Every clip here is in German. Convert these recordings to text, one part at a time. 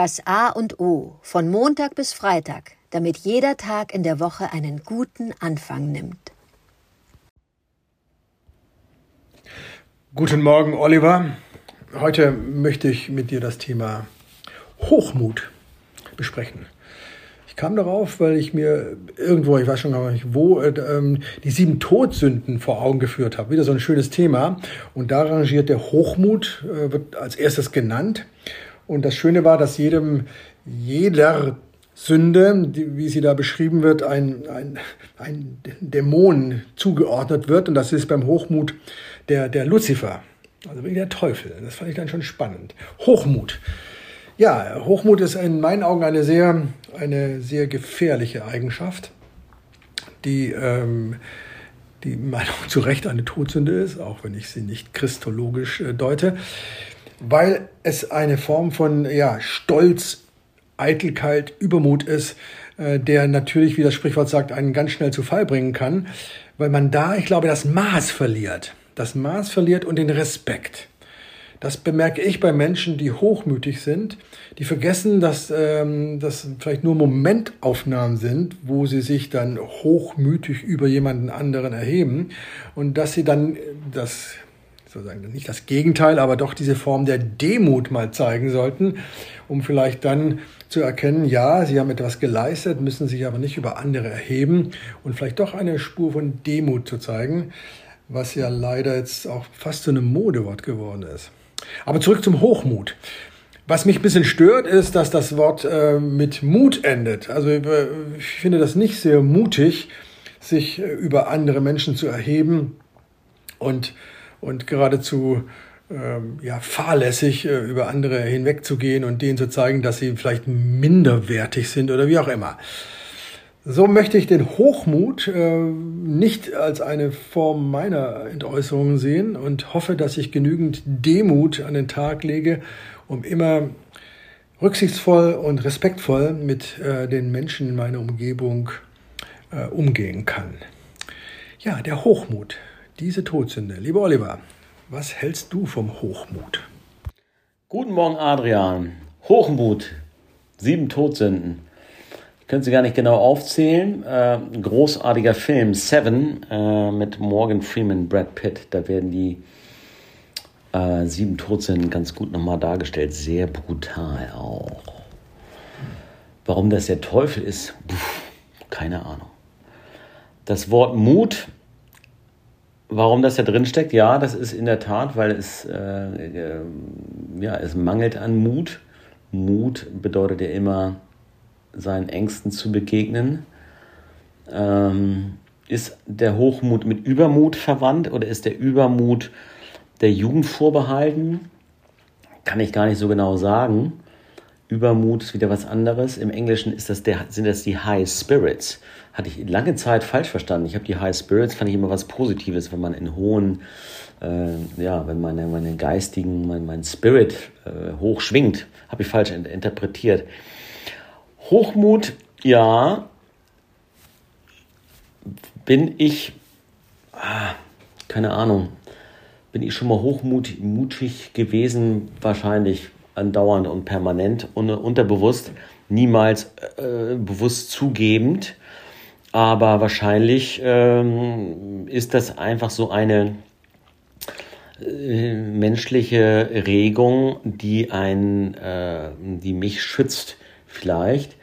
Das A und O von Montag bis Freitag, damit jeder Tag in der Woche einen guten Anfang nimmt. Guten Morgen, Oliver. Heute möchte ich mit dir das Thema Hochmut besprechen. Ich kam darauf, weil ich mir irgendwo, ich weiß schon gar nicht wo, äh, ähm, die sieben Todsünden vor Augen geführt habe. Wieder so ein schönes Thema. Und da rangiert der Hochmut, äh, wird als erstes genannt. Und das Schöne war, dass jedem, jeder Sünde, die, wie sie da beschrieben wird, ein, ein, ein Dämon zugeordnet wird. Und das ist beim Hochmut der, der Luzifer, also der Teufel. Das fand ich dann schon spannend. Hochmut. Ja, Hochmut ist in meinen Augen eine sehr, eine sehr gefährliche Eigenschaft, die, ähm, die meiner zu Recht eine Todsünde ist, auch wenn ich sie nicht christologisch äh, deute weil es eine Form von ja, Stolz, Eitelkeit, Übermut ist, äh, der natürlich, wie das Sprichwort sagt, einen ganz schnell zu Fall bringen kann, weil man da, ich glaube, das Maß verliert. Das Maß verliert und den Respekt. Das bemerke ich bei Menschen, die hochmütig sind, die vergessen, dass ähm, das vielleicht nur Momentaufnahmen sind, wo sie sich dann hochmütig über jemanden anderen erheben und dass sie dann das sozusagen nicht das Gegenteil, aber doch diese Form der Demut mal zeigen sollten, um vielleicht dann zu erkennen, ja, sie haben etwas geleistet, müssen sich aber nicht über andere erheben und vielleicht doch eine Spur von Demut zu zeigen, was ja leider jetzt auch fast zu einem Modewort geworden ist. Aber zurück zum Hochmut. Was mich ein bisschen stört, ist, dass das Wort äh, mit Mut endet. Also äh, ich finde das nicht sehr mutig, sich äh, über andere Menschen zu erheben und und geradezu ähm, ja, fahrlässig äh, über andere hinwegzugehen und denen zu zeigen, dass sie vielleicht minderwertig sind oder wie auch immer. So möchte ich den Hochmut äh, nicht als eine Form meiner Entäußerung sehen und hoffe, dass ich genügend Demut an den Tag lege, um immer rücksichtsvoll und respektvoll mit äh, den Menschen in meiner Umgebung äh, umgehen kann. Ja, der Hochmut diese Todsünde. Lieber Oliver, was hältst du vom Hochmut? Guten Morgen, Adrian. Hochmut, sieben Todsünden. Ich könnte sie gar nicht genau aufzählen. Äh, großartiger Film, Seven, äh, mit Morgan Freeman, Brad Pitt. Da werden die äh, sieben Todsünden ganz gut nochmal dargestellt. Sehr brutal auch. Warum das der Teufel ist, Puh, keine Ahnung. Das Wort Mut Warum das da drin steckt? Ja, das ist in der Tat, weil es, äh, äh, ja, es mangelt an Mut. Mut bedeutet ja immer, seinen Ängsten zu begegnen. Ähm, ist der Hochmut mit Übermut verwandt oder ist der Übermut der Jugend vorbehalten? Kann ich gar nicht so genau sagen. Übermut ist wieder was anderes. Im Englischen ist das der, sind das die High Spirits hatte ich lange Zeit falsch verstanden. Ich habe die High Spirits, fand ich immer was Positives, wenn man in hohen, äh, ja, wenn meine, meine geistigen, mein, mein Spirit äh, hoch schwingt. Habe ich falsch interpretiert. Hochmut, ja, bin ich, ah, keine Ahnung, bin ich schon mal hochmutig gewesen, wahrscheinlich andauernd und permanent, unterbewusst, niemals äh, bewusst zugebend. Aber wahrscheinlich ähm, ist das einfach so eine äh, menschliche Regung, die ein, äh, die mich schützt, vielleicht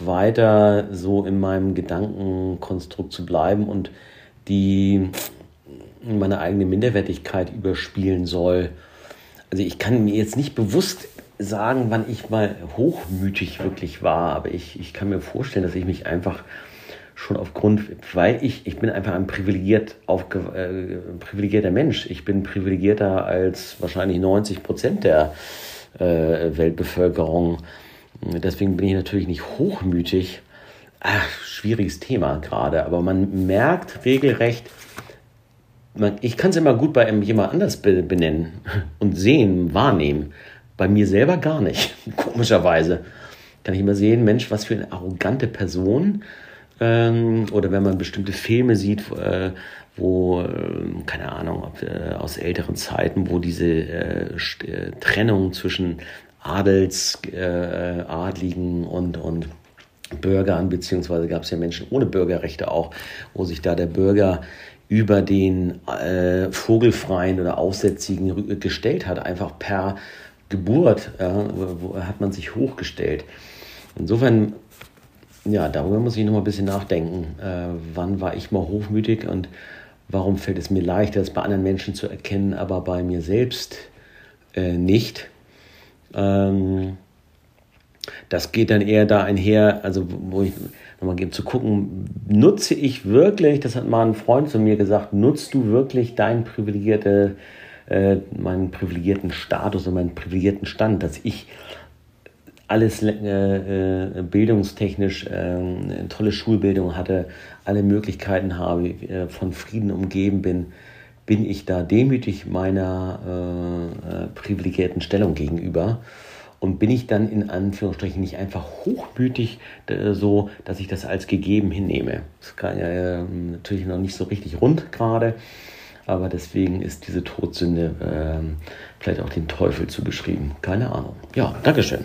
weiter so in meinem Gedankenkonstrukt zu bleiben und die meine eigene Minderwertigkeit überspielen soll. Also ich kann mir jetzt nicht bewusst sagen, wann ich mal hochmütig wirklich war, aber ich, ich kann mir vorstellen, dass ich mich einfach schon aufgrund, weil ich, ich bin einfach ein privilegiert aufge, äh, privilegierter Mensch. Ich bin privilegierter als wahrscheinlich 90 Prozent der äh, Weltbevölkerung. Deswegen bin ich natürlich nicht hochmütig. Ach, schwieriges Thema gerade, aber man merkt regelrecht, ich kann es immer gut bei jemand anders benennen und sehen, wahrnehmen. Bei mir selber gar nicht, komischerweise. Kann ich immer sehen, Mensch, was für eine arrogante Person ähm, oder wenn man bestimmte Filme sieht, äh, wo, äh, keine Ahnung, äh, aus älteren Zeiten, wo diese äh, äh, Trennung zwischen Adels, äh, Adligen und, und Bürgern, beziehungsweise gab es ja Menschen ohne Bürgerrechte auch, wo sich da der Bürger über den äh, vogelfreien oder aussätzigen gestellt hat, einfach per Geburt ja, hat man sich hochgestellt. Insofern, ja, darüber muss ich noch mal ein bisschen nachdenken. Äh, wann war ich mal hochmütig und warum fällt es mir leichter, das bei anderen Menschen zu erkennen, aber bei mir selbst äh, nicht? Ähm, das geht dann eher da einher, also wo ich nochmal gebe, zu gucken, nutze ich wirklich, das hat mal ein Freund zu mir gesagt, nutzt du wirklich dein privilegierte, äh, meinen privilegierten Status und meinen privilegierten Stand, dass ich alles äh, äh, bildungstechnisch äh, eine tolle Schulbildung hatte, alle Möglichkeiten habe, äh, von Frieden umgeben bin, bin ich da demütig meiner äh, privilegierten Stellung gegenüber und bin ich dann in Anführungsstrichen nicht einfach hochmütig äh, so, dass ich das als gegeben hinnehme. Das kann ja äh, natürlich noch nicht so richtig rund gerade, aber deswegen ist diese Todsünde äh, vielleicht auch den Teufel zugeschrieben. Keine Ahnung. Ja, Dankeschön.